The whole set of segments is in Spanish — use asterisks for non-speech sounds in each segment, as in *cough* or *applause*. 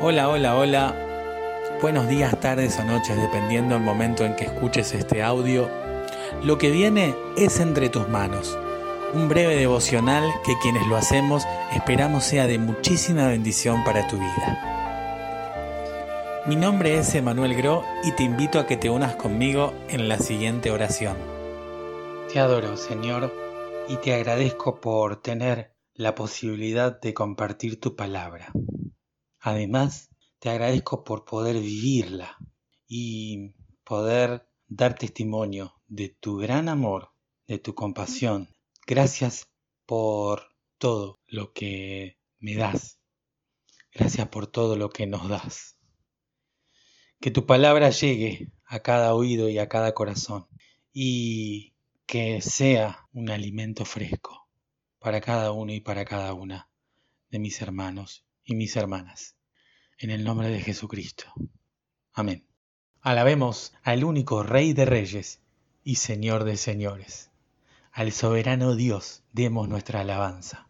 Hola, hola, hola. Buenos días, tardes o noches, dependiendo del momento en que escuches este audio. Lo que viene es entre tus manos. Un breve devocional que quienes lo hacemos esperamos sea de muchísima bendición para tu vida. Mi nombre es Emanuel Gro y te invito a que te unas conmigo en la siguiente oración. Te adoro, Señor, y te agradezco por tener la posibilidad de compartir tu palabra. Además, te agradezco por poder vivirla y poder dar testimonio de tu gran amor, de tu compasión. Gracias por todo lo que me das. Gracias por todo lo que nos das. Que tu palabra llegue a cada oído y a cada corazón y que sea un alimento fresco para cada uno y para cada una de mis hermanos y mis hermanas. En el nombre de Jesucristo. Amén. Alabemos al único Rey de Reyes y Señor de Señores. Al soberano Dios demos nuestra alabanza.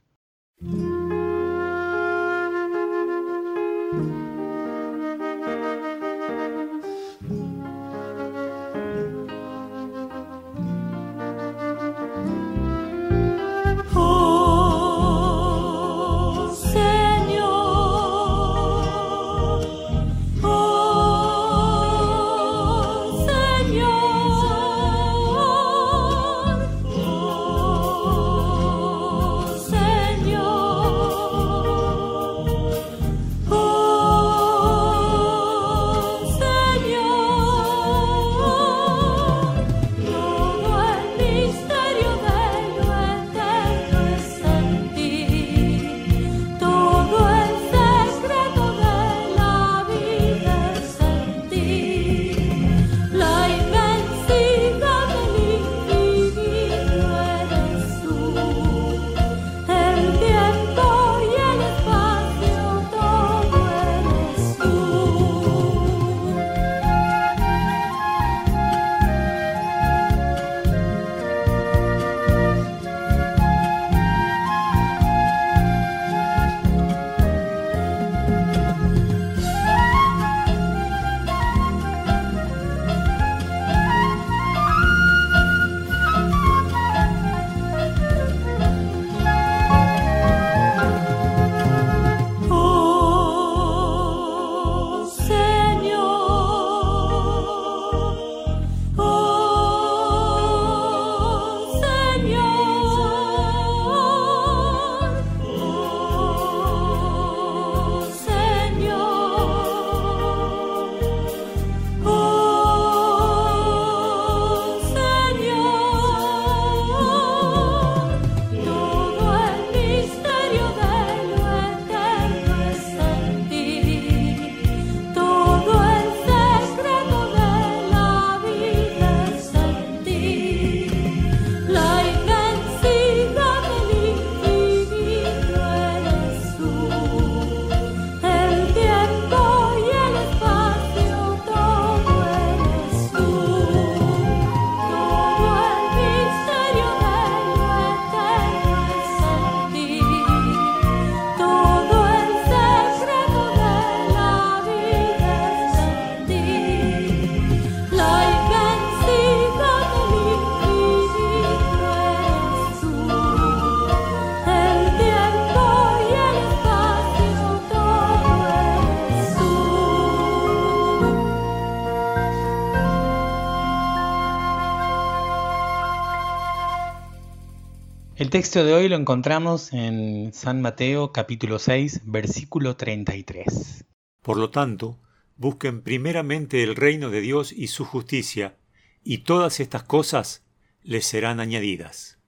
Texto de hoy lo encontramos en San Mateo capítulo 6 versículo 33. Por lo tanto, busquen primeramente el reino de Dios y su justicia, y todas estas cosas les serán añadidas.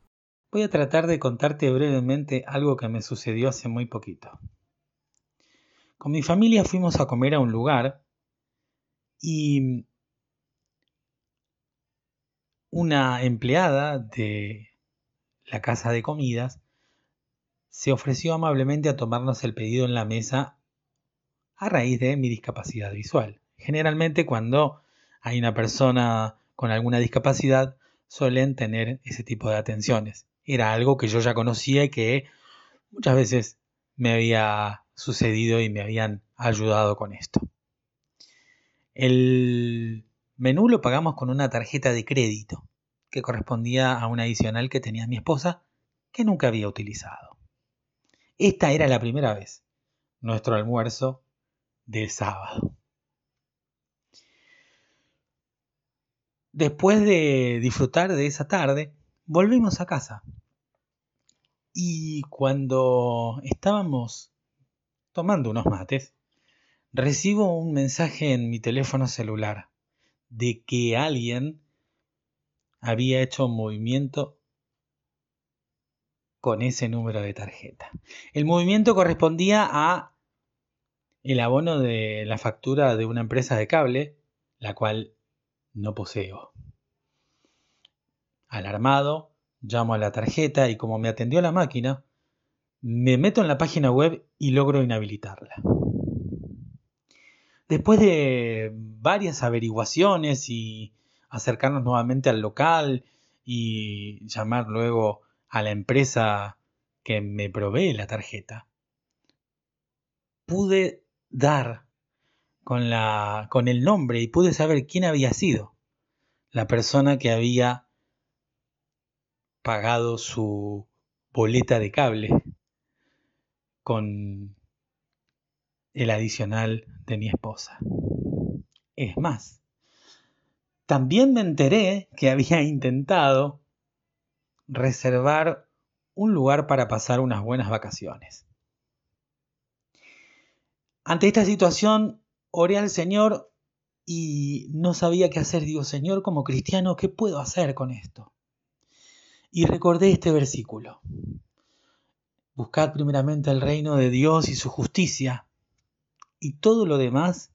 Voy a tratar de contarte brevemente algo que me sucedió hace muy poquito. Con mi familia fuimos a comer a un lugar y una empleada de la casa de comidas, se ofreció amablemente a tomarnos el pedido en la mesa a raíz de mi discapacidad visual. Generalmente cuando hay una persona con alguna discapacidad suelen tener ese tipo de atenciones. Era algo que yo ya conocía y que muchas veces me había sucedido y me habían ayudado con esto. El menú lo pagamos con una tarjeta de crédito que correspondía a un adicional que tenía mi esposa que nunca había utilizado. Esta era la primera vez, nuestro almuerzo del sábado. Después de disfrutar de esa tarde, volvimos a casa. Y cuando estábamos tomando unos mates, recibo un mensaje en mi teléfono celular de que alguien había hecho un movimiento con ese número de tarjeta. El movimiento correspondía a el abono de la factura de una empresa de cable, la cual no poseo. Alarmado, llamo a la tarjeta y como me atendió la máquina, me meto en la página web y logro inhabilitarla. Después de varias averiguaciones y acercarnos nuevamente al local y llamar luego a la empresa que me provee la tarjeta, pude dar con, la, con el nombre y pude saber quién había sido la persona que había pagado su boleta de cable con el adicional de mi esposa. Es más, también me enteré que había *laughs* intentado reservar un lugar para pasar unas buenas vacaciones. Ante esta situación, oré al Señor y no sabía qué hacer. Digo, Señor, como cristiano, ¿qué puedo hacer con esto? Y recordé este versículo. Buscad primeramente el reino de Dios y su justicia, y todo lo demás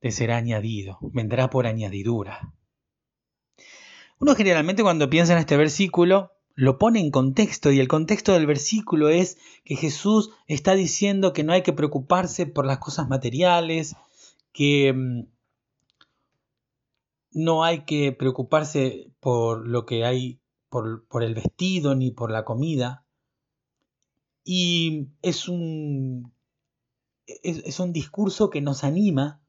te será añadido, vendrá por añadidura. Uno generalmente cuando piensa en este versículo lo pone en contexto y el contexto del versículo es que Jesús está diciendo que no hay que preocuparse por las cosas materiales, que mm, no hay que preocuparse por lo que hay, por, el vestido ni por la comida, y es un, es, un discurso que nos anima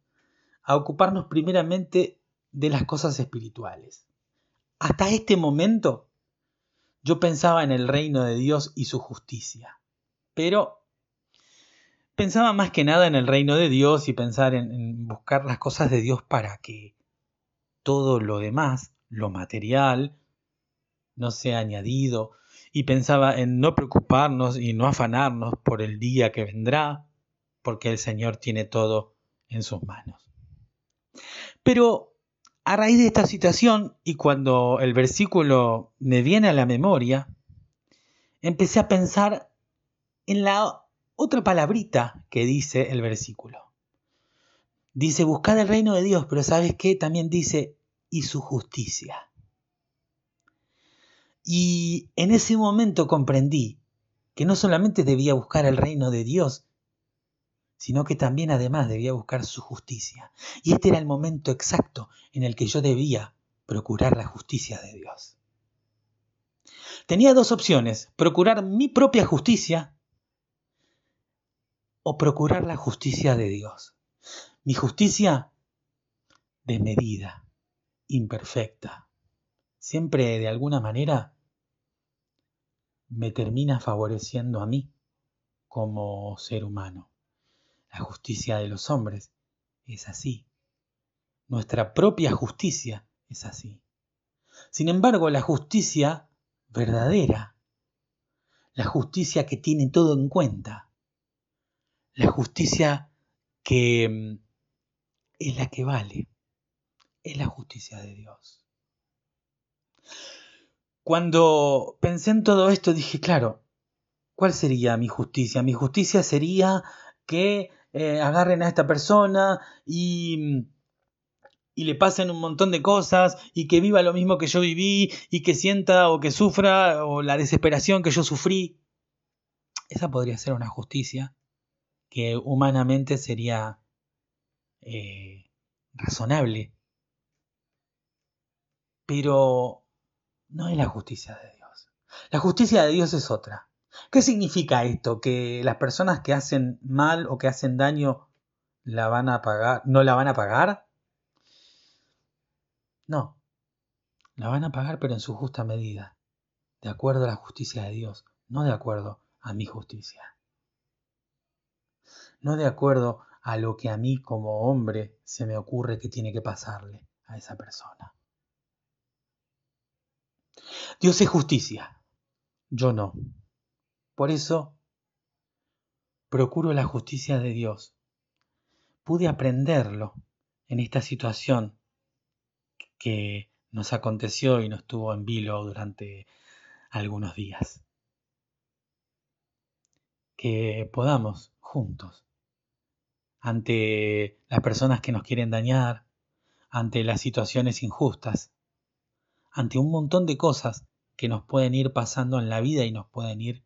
a ocuparnos primeramente de las cosas espirituales. Hasta este momento yo pensaba en el reino de Dios y su justicia, pero pensaba más que nada en el reino de Dios y pensar en, buscar las cosas de Dios para que todo lo demás, lo material, no sea añadido y pensaba en no preocuparnos y no afanarnos por el día que vendrá, porque el Señor tiene todo en sus manos. Pero a raíz de esta situación y cuando el versículo me viene a la memoria, empecé a pensar en la otra palabrita que dice el versículo. Dice, buscad el reino de Dios, pero ¿sabes qué? También dice, y su justicia. Y en ese momento comprendí que no solamente debía buscar el reino de Dios, sino que también además debía buscar su justicia. Y este era el momento exacto en el que yo debía procurar la justicia de Dios. Tenía dos opciones, procurar mi propia justicia o procurar la justicia de Dios. Mi justicia de medida, imperfecta, siempre de alguna manera me termina favoreciendo a mí como ser humano. La justicia de los hombres es así. Nuestra propia justicia es así. Sin embargo, la justicia verdadera, la justicia que tiene todo en cuenta, la justicia que mm, es la que vale, es la justicia de Dios. Cuando pensé en todo esto dije, claro, ¿cuál sería mi justicia? Mi justicia sería que eh, agarren a esta persona y, y le pasen un montón de cosas y que viva lo mismo que yo viví y que sienta o que sufra o la desesperación que yo sufrí. Esa podría ser una justicia que humanamente sería eh, razonable. Pero no es la justicia de Dios. La justicia de Dios es otra. ¿Qué significa esto? ¿Que las personas que hacen mal o que hacen daño la van a pagar, no la van a pagar? No, la van a pagar pero en su justa medida, de acuerdo a la justicia de Dios, no de acuerdo a mi justicia. No de acuerdo a lo que a mí como hombre se me ocurre que tiene que pasarle a esa persona. Dios es justicia, yo no. Por eso procuro la justicia de Dios. Pude aprenderlo en esta situación que nos aconteció y nos tuvo en vilo durante algunos días. Que podamos juntos, ante las personas que nos quieren dañar, ante las situaciones injustas, ante un montón de cosas que nos pueden ir pasando en la vida y nos pueden ir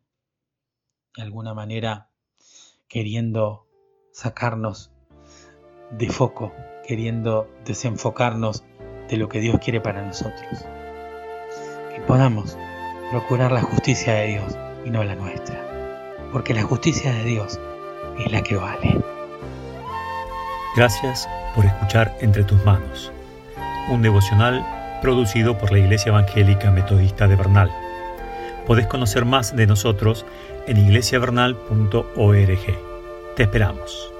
de alguna manera queriendo sacarnos de foco, queriendo desenfocarnos de lo que Dios quiere para nosotros. Que podamos procurar la justicia de Dios y no la nuestra. Porque la justicia de Dios es la que vale. Gracias por escuchar Entre tus manos, un devocional producido por la Iglesia Evangélica Metodista de Bernal. Podés conocer más de nosotros en iglesiavernal.org. Te esperamos.